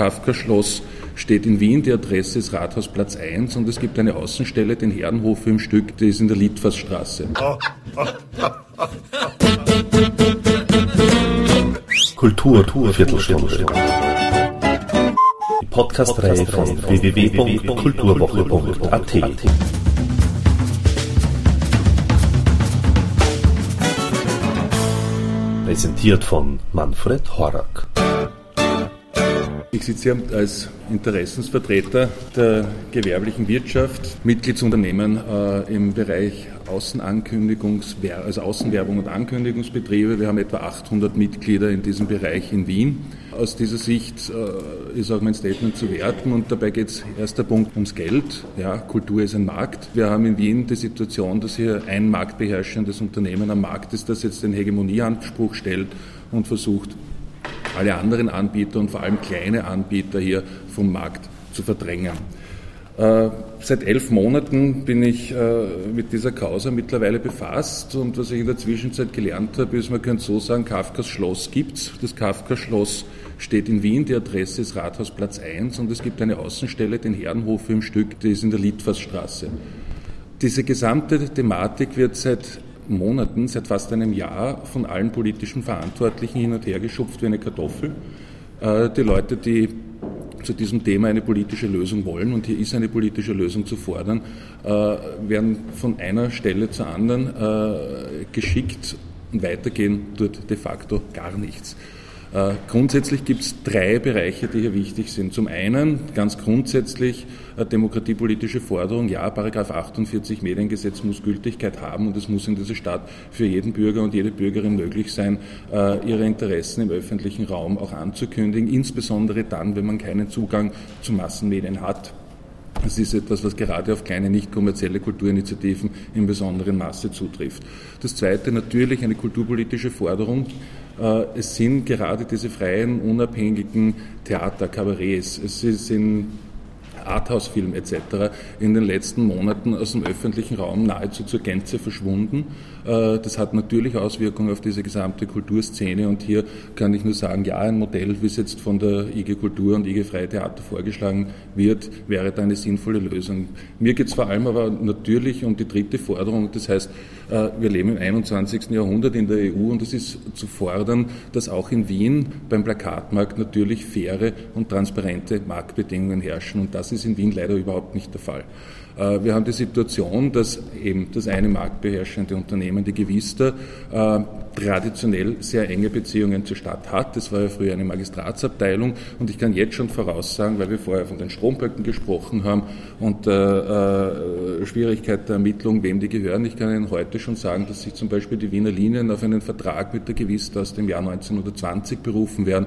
Kafka-Schloss steht in Wien, die Adresse ist Rathausplatz 1 und es gibt eine Außenstelle, den Herrenhof im Stück, die ist in der Litfaßstraße. Kultur, Kultur Viertelstunde. Die Podcast-Reihe von www.kulturwoche.at. Präsentiert von Manfred Horak. Ich sitze hier als Interessensvertreter der gewerblichen Wirtschaft, Mitgliedsunternehmen äh, im Bereich Außenankündigungs also Außenwerbung und Ankündigungsbetriebe. Wir haben etwa 800 Mitglieder in diesem Bereich in Wien. Aus dieser Sicht äh, ist auch mein Statement zu werten und dabei geht es erster Punkt ums Geld. Ja, Kultur ist ein Markt. Wir haben in Wien die Situation, dass hier ein marktbeherrschendes Unternehmen am Markt ist, das jetzt den Hegemonieanspruch stellt und versucht, alle anderen Anbieter und vor allem kleine Anbieter hier vom Markt zu verdrängen. Äh, seit elf Monaten bin ich äh, mit dieser Causa mittlerweile befasst und was ich in der Zwischenzeit gelernt habe, ist, man könnte so sagen, Kafkas Schloss gibt's. Das Kafka Schloss steht in Wien, die Adresse ist Rathausplatz 1 und es gibt eine Außenstelle, den Herrenhof im Stück, die ist in der Litfaßstraße. Diese gesamte Thematik wird seit Monaten, seit fast einem Jahr von allen politischen Verantwortlichen hin und her geschupft wie eine Kartoffel. Äh, die Leute, die zu diesem Thema eine politische Lösung wollen, und hier ist eine politische Lösung zu fordern, äh, werden von einer Stelle zur anderen äh, geschickt und weitergehen tut de facto gar nichts. Äh, grundsätzlich gibt es drei Bereiche, die hier wichtig sind. Zum einen ganz grundsätzlich eine demokratiepolitische Forderung, ja, Paragraph 48 Mediengesetz muss Gültigkeit haben und es muss in dieser Stadt für jeden Bürger und jede Bürgerin möglich sein, äh, ihre Interessen im öffentlichen Raum auch anzukündigen, insbesondere dann, wenn man keinen Zugang zu Massenmedien hat. Das ist etwas, was gerade auf kleine nicht kommerzielle Kulturinitiativen in besonderen Maße zutrifft. Das zweite natürlich eine kulturpolitische Forderung, äh, es sind gerade diese freien, unabhängigen Theater, Kabarets, es sind Arthouse-Film etc. in den letzten Monaten aus dem öffentlichen Raum nahezu zur Gänze verschwunden. Äh, das hat natürlich Auswirkungen auf diese gesamte Kulturszene und hier kann ich nur sagen, ja, ein Modell, wie es jetzt von der IG Kultur und IG Freie Theater vorgeschlagen wird, wäre da eine sinnvolle Lösung. Mir geht es vor allem aber natürlich um die dritte Forderung, das heißt, äh, wir leben im 21. Jahrhundert in der EU und es ist zu fordern, dass auch in Wien beim Plakatmarkt natürlich faire und transparente Marktbedingungen herrschen und das ist in Wien leider überhaupt nicht der Fall. Äh, wir haben die Situation, dass eben das eine marktbeherrschende Unternehmen, die Gewista, äh, traditionell sehr enge Beziehungen zur Stadt hat. Das war ja früher eine Magistratsabteilung und ich kann jetzt schon voraussagen, weil wir vorher von den Stromböcken gesprochen haben und äh, äh, Schwierigkeit der Ermittlung, wem die gehören. Ich kann Ihnen heute schon sagen, dass sich zum Beispiel die Wiener Linien auf einen Vertrag mit der Gewista aus dem Jahr 1920 berufen werden,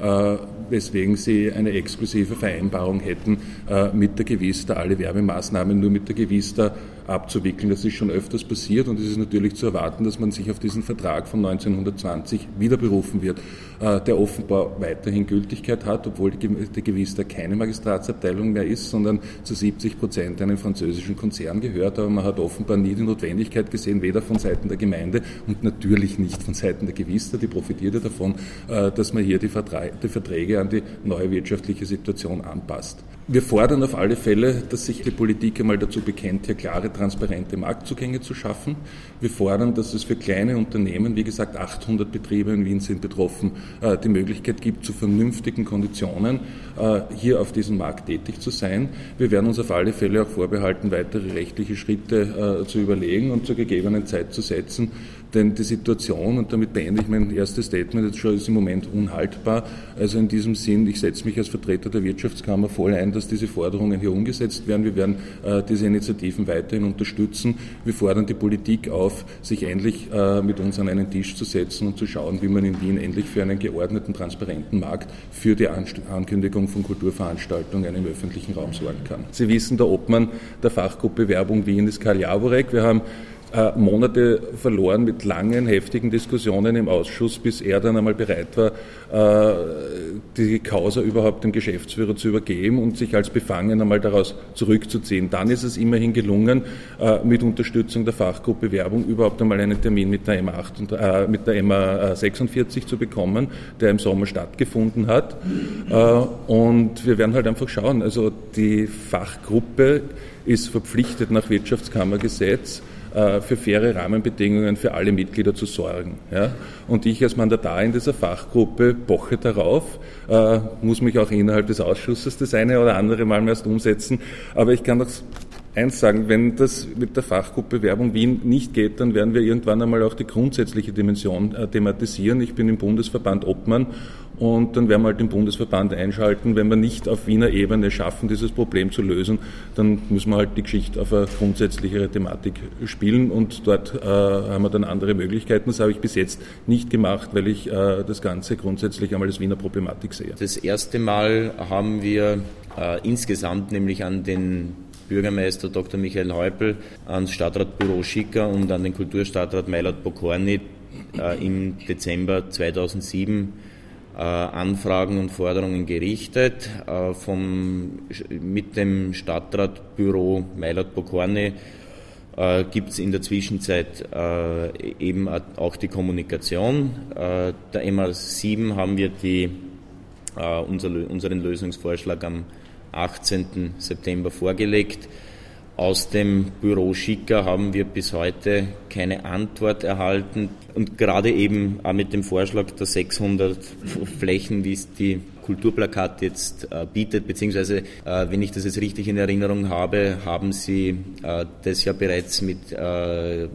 äh, weswegen sie eine exklusive Vereinbarung hätten, äh, mit der Gewista alle Werbemaßnahmen nur mit der Gewista abzuwickeln. Das ist schon öfters passiert und es ist natürlich zu erwarten, dass man sich auf diesen Vertrag von 1920 wieder berufen wird, äh, der offenbar weiterhin Gültigkeit hat, obwohl die Gewista keine Magistratsabteilung mehr ist, sondern zu 70 Prozent einem französischen Konzern gehört. Aber man hat offenbar nie die Notwendigkeit gesehen, weder von Seiten der Gemeinde und natürlich nicht von Seiten der Gewista, die profitierte davon, äh, dass man hier die Verträge an die neue wirtschaftliche Situation anpasst. Wir fordern auf alle Fälle, dass sich die Politik einmal dazu bekennt, hier klare, transparente Marktzugänge zu schaffen. Wir fordern, dass es für kleine Unternehmen, wie gesagt, 800 Betriebe in Wien sind betroffen, äh, die Möglichkeit gibt, zu vernünftigen Konditionen äh, hier auf diesem Markt tätig zu sein. Wir werden uns auf alle Fälle auch vorbehalten, weitere rechtliche Schritte äh, zu überlegen und zur gegebenen Zeit zu setzen, denn die Situation, und damit beende ich mein erstes Statement jetzt schon, ist im Moment unhaltbar. Also in diesem Sinn, ich setze mich als Vertreter der Wirtschaftskammer voll ein, dass diese Forderungen hier umgesetzt werden. Wir werden äh, diese Initiativen weiterhin unterstützen. Wir fordern die Politik auf, sich endlich äh, mit uns an einen Tisch zu setzen und zu schauen, wie man in Wien endlich für einen geordneten, transparenten Markt für die Ankündigung von Kulturveranstaltungen im öffentlichen Raum sorgen kann. Sie wissen, der Obmann der Fachgruppe Werbung Wien ist Karl Jaworek. Wir haben äh, Monate verloren mit langen, heftigen Diskussionen im Ausschuss, bis er dann einmal bereit war, äh, die Causa überhaupt dem Geschäftsführer zu übergeben und sich als Befangen einmal daraus zurückzuziehen. Dann ist es immerhin gelungen, äh, mit Unterstützung der Fachgruppe Werbung überhaupt einmal einen Termin mit der MA8 und, äh, mit der MA 46 zu bekommen, der im Sommer stattgefunden hat. Äh, und wir werden halt einfach schauen. Also die Fachgruppe ist verpflichtet nach Wirtschaftskammergesetz äh, für faire Rahmenbedingungen für alle Mitglieder zu sorgen. Ja? Und ich als Mandatar in dieser Fachgruppe poche darauf, äh, muss mich auch innerhalb des Ausschusses das eine oder andere Mal erst umsetzen. Aber ich kann doch eins sagen, wenn das mit der Fachgruppe Werbung Wien nicht geht, dann werden wir irgendwann einmal auch die grundsätzliche Dimension äh, thematisieren. Ich bin im Bundesverband Obmann und dann werden wir halt den Bundesverband einschalten. Wenn wir nicht auf Wiener Ebene schaffen, dieses Problem zu lösen, dann müssen wir halt die Geschichte auf eine grundsätzlichere Thematik spielen und dort äh, haben wir dann andere Möglichkeiten. Das habe ich bis jetzt nicht gemacht, weil ich äh, das Ganze grundsätzlich einmal als Wiener Problematik sehe. Das erste Mal haben wir äh, insgesamt nämlich an den Bürgermeister Dr. Michael Häupl, ans Stadtratbüro Schicker und an den Kulturstadtrat Meilert Bokorny äh, im Dezember 2007 äh, Anfragen und Forderungen gerichtet. Äh, vom, mit dem Stadtratbüro Meilert Bokorny äh, gibt es in der Zwischenzeit äh, eben auch die Kommunikation. Äh, der MA7 haben wir die, unser, unseren Lösungsvorschlag am 18. September vorgelegt. Aus dem Büro Schicker haben wir bis heute keine Antwort erhalten. Und gerade eben auch mit dem Vorschlag der 600 Flächen, wie es die Kulturplakat jetzt äh, bietet, beziehungsweise, äh, wenn ich das jetzt richtig in Erinnerung habe, haben Sie äh, das ja bereits mit äh,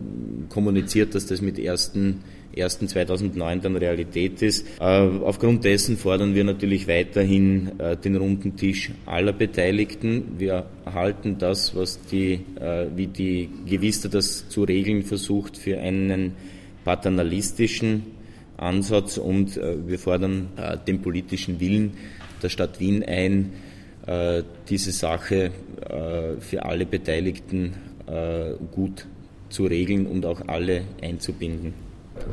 kommuniziert, dass das mit ersten 1.2009 dann Realität ist. Äh, aufgrund dessen fordern wir natürlich weiterhin äh, den runden Tisch aller Beteiligten. Wir halten das, was die, äh, wie die Gewister das zu regeln versucht, für einen paternalistischen Ansatz und wir fordern den politischen Willen der Stadt Wien ein, diese Sache für alle Beteiligten gut zu regeln und auch alle einzubinden.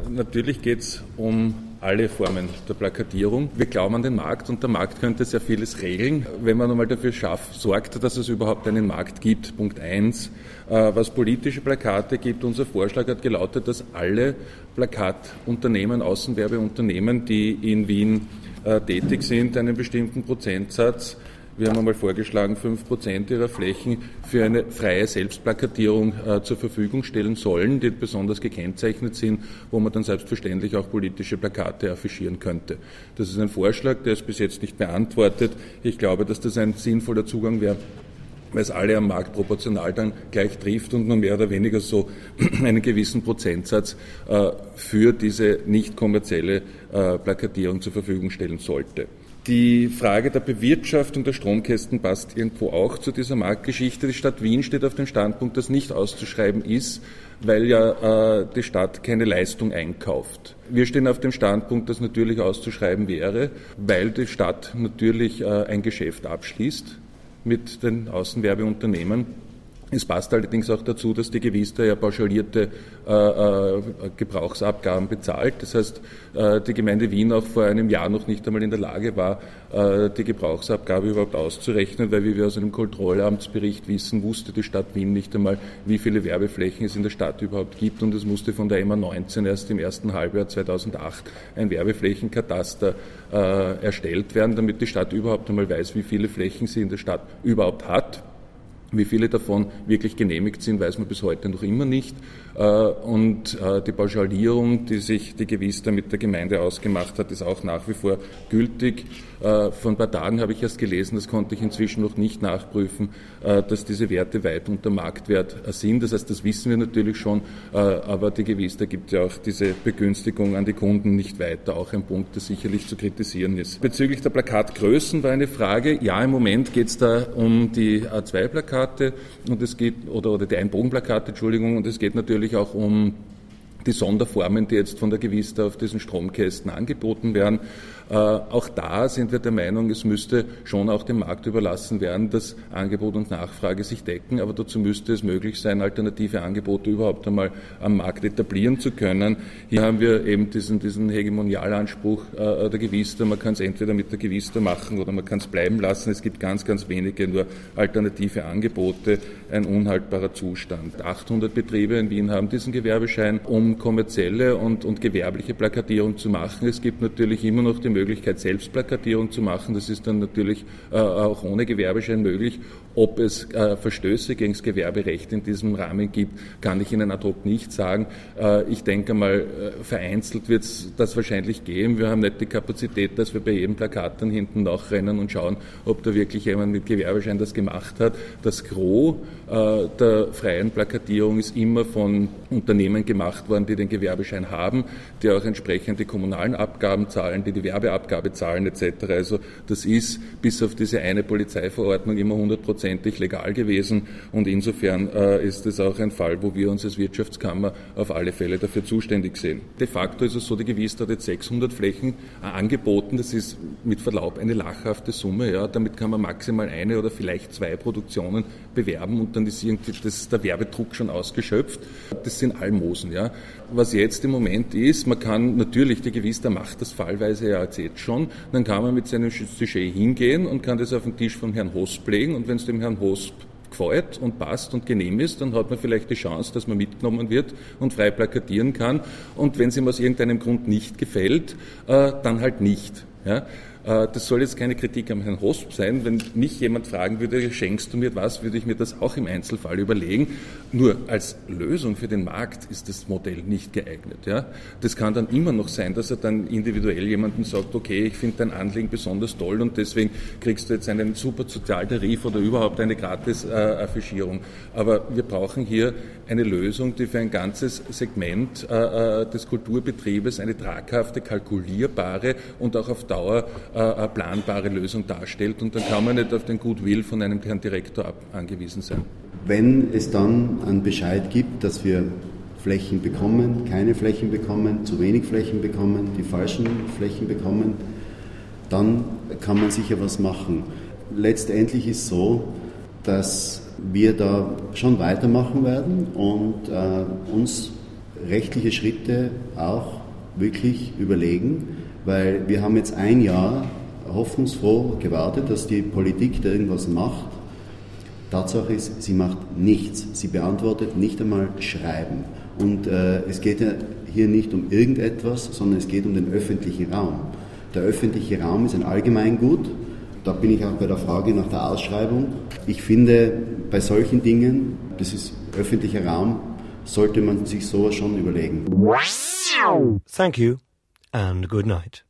Natürlich geht es um alle Formen der Plakatierung. Wir glauben an den Markt und der Markt könnte sehr vieles regeln, wenn man einmal dafür schafft, sorgt, dass es überhaupt einen Markt gibt. Punkt eins. Äh, was politische Plakate gibt, unser Vorschlag hat gelautet, dass alle Plakatunternehmen, Außenwerbeunternehmen, die in Wien äh, tätig sind, einen bestimmten Prozentsatz wir haben einmal vorgeschlagen, fünf Prozent ihrer Flächen für eine freie Selbstplakatierung äh, zur Verfügung stellen sollen, die besonders gekennzeichnet sind, wo man dann selbstverständlich auch politische Plakate affichieren könnte. Das ist ein Vorschlag, der ist bis jetzt nicht beantwortet. Ich glaube, dass das ein sinnvoller Zugang wäre weil es alle am Markt proportional dann gleich trifft und nur mehr oder weniger so einen gewissen Prozentsatz äh, für diese nicht kommerzielle äh, Plakatierung zur Verfügung stellen sollte. Die Frage der Bewirtschaftung der Stromkästen passt irgendwo auch zu dieser Marktgeschichte. Die Stadt Wien steht auf dem Standpunkt, dass nicht auszuschreiben ist, weil ja äh, die Stadt keine Leistung einkauft. Wir stehen auf dem Standpunkt, dass natürlich auszuschreiben wäre, weil die Stadt natürlich äh, ein Geschäft abschließt mit den Außenwerbeunternehmen es passt allerdings auch dazu, dass die Gewister ja pauschalierte äh, äh, Gebrauchsabgaben bezahlt. Das heißt, äh, die Gemeinde Wien auch vor einem Jahr noch nicht einmal in der Lage war, äh, die Gebrauchsabgabe überhaupt auszurechnen, weil wie wir aus einem Kontrollamtsbericht wissen, wusste die Stadt Wien nicht einmal, wie viele Werbeflächen es in der Stadt überhaupt gibt und es musste von der MA 19 erst im ersten Halbjahr 2008 ein Werbeflächenkataster äh, erstellt werden, damit die Stadt überhaupt einmal weiß, wie viele Flächen sie in der Stadt überhaupt hat wie viele davon wirklich genehmigt sind, weiß man bis heute noch immer nicht. Äh, und äh, die Pauschalierung, die sich die Gewister mit der Gemeinde ausgemacht hat, ist auch nach wie vor gültig. Äh, vor ein paar Tagen habe ich erst gelesen, das konnte ich inzwischen noch nicht nachprüfen, dass diese Werte weit unter Marktwert sind. Das heißt, das wissen wir natürlich schon, aber die Gewister gibt ja auch diese Begünstigung an die Kunden nicht weiter. Auch ein Punkt, der sicherlich zu kritisieren ist. Bezüglich der Plakatgrößen war eine Frage. Ja, im Moment geht es da um die A2-Plakate und es geht, oder, oder die Einbogenplakate, Entschuldigung, und es geht natürlich natürlich auch um die Sonderformen, die jetzt von der Gewista auf diesen Stromkästen angeboten werden. Auch da sind wir der Meinung, es müsste schon auch dem Markt überlassen werden, dass Angebot und Nachfrage sich decken, aber dazu müsste es möglich sein, alternative Angebote überhaupt einmal am Markt etablieren zu können. Hier haben wir eben diesen, diesen Hegemonialanspruch der Gewister. Man kann es entweder mit der Gewister machen oder man kann es bleiben lassen. Es gibt ganz, ganz wenige nur alternative Angebote. Ein unhaltbarer Zustand. 800 Betriebe in Wien haben diesen Gewerbeschein, um kommerzielle und, und gewerbliche Plakatierung zu machen. Es gibt natürlich immer noch die Möglichkeit, Selbstplakatierung zu machen. Das ist dann natürlich äh, auch ohne Gewerbeschein möglich. Ob es äh, Verstöße gegen das Gewerberecht in diesem Rahmen gibt, kann ich Ihnen ad hoc nicht sagen. Äh, ich denke mal, äh, vereinzelt wird es das wahrscheinlich geben. Wir haben nicht die Kapazität, dass wir bei jedem Plakat dann hinten nachrennen und schauen, ob da wirklich jemand mit Gewerbeschein das gemacht hat. Das Gros äh, der freien Plakatierung ist immer von Unternehmen gemacht worden, die den Gewerbeschein haben, die auch entsprechend die kommunalen Abgaben zahlen, die die Werbeabgabe zahlen etc. Also das ist bis auf diese eine Polizeiverordnung immer hundertprozentig legal gewesen und insofern äh, ist es auch ein Fall, wo wir uns als Wirtschaftskammer auf alle Fälle dafür zuständig sehen. De facto ist es so, die Gewiss hat jetzt 600 Flächen angeboten. Das ist mit Verlaub eine lachhafte Summe. Ja. Damit kann man maximal eine oder vielleicht zwei Produktionen bewerben und dann ist irgendwie das, der Werbedruck schon ausgeschöpft. Das sind Almosen. Ja. Was jetzt im Moment ist, man kann natürlich, die Gewister macht das fallweise ja jetzt schon, dann kann man mit seinem Sujet hingehen und kann das auf den Tisch vom Herrn Hosp legen und wenn es dem Herrn Hosp gefällt und passt und genehm ist, dann hat man vielleicht die Chance, dass man mitgenommen wird und frei plakatieren kann. Und wenn es ihm aus irgendeinem Grund nicht gefällt, äh, dann halt nicht. Ja? Äh, das soll jetzt keine Kritik am Herrn Hosp sein. Wenn mich jemand fragen würde, schenkst du mir was, würde ich mir das auch im Einzelfall überlegen. Nur als Lösung für den Markt ist das Modell nicht geeignet. Ja? Das kann dann immer noch sein, dass er dann individuell jemanden sagt, okay, ich finde dein Anliegen besonders toll und deswegen kriegst du jetzt einen super Sozialtarif oder überhaupt eine Gratis-Affischierung. Aber wir brauchen hier eine Lösung, die für ein ganzes Segment äh, äh, des Kulturbetriebes eine traghafte, kalkulierbare und auch auf Dauer äh, eine planbare Lösung darstellt. Und dann kann man nicht auf den Goodwill von einem Herrn Direktor angewiesen sein. Wenn es dann einen Bescheid gibt, dass wir Flächen bekommen, keine Flächen bekommen, zu wenig Flächen bekommen, die falschen Flächen bekommen, dann kann man sicher was machen. Letztendlich ist so, dass wir da schon weitermachen werden und äh, uns rechtliche Schritte auch wirklich überlegen, weil wir haben jetzt ein Jahr hoffnungsfroh gewartet, dass die Politik da irgendwas macht. Tatsache ist, sie macht nichts. Sie beantwortet nicht einmal Schreiben. Und äh, es geht ja hier nicht um irgendetwas, sondern es geht um den öffentlichen Raum. Der öffentliche Raum ist ein Allgemeingut. Da bin ich auch bei der Frage nach der Ausschreibung. Ich finde, bei solchen Dingen, das ist öffentlicher Raum, sollte man sich sowas schon überlegen. Thank you and good night.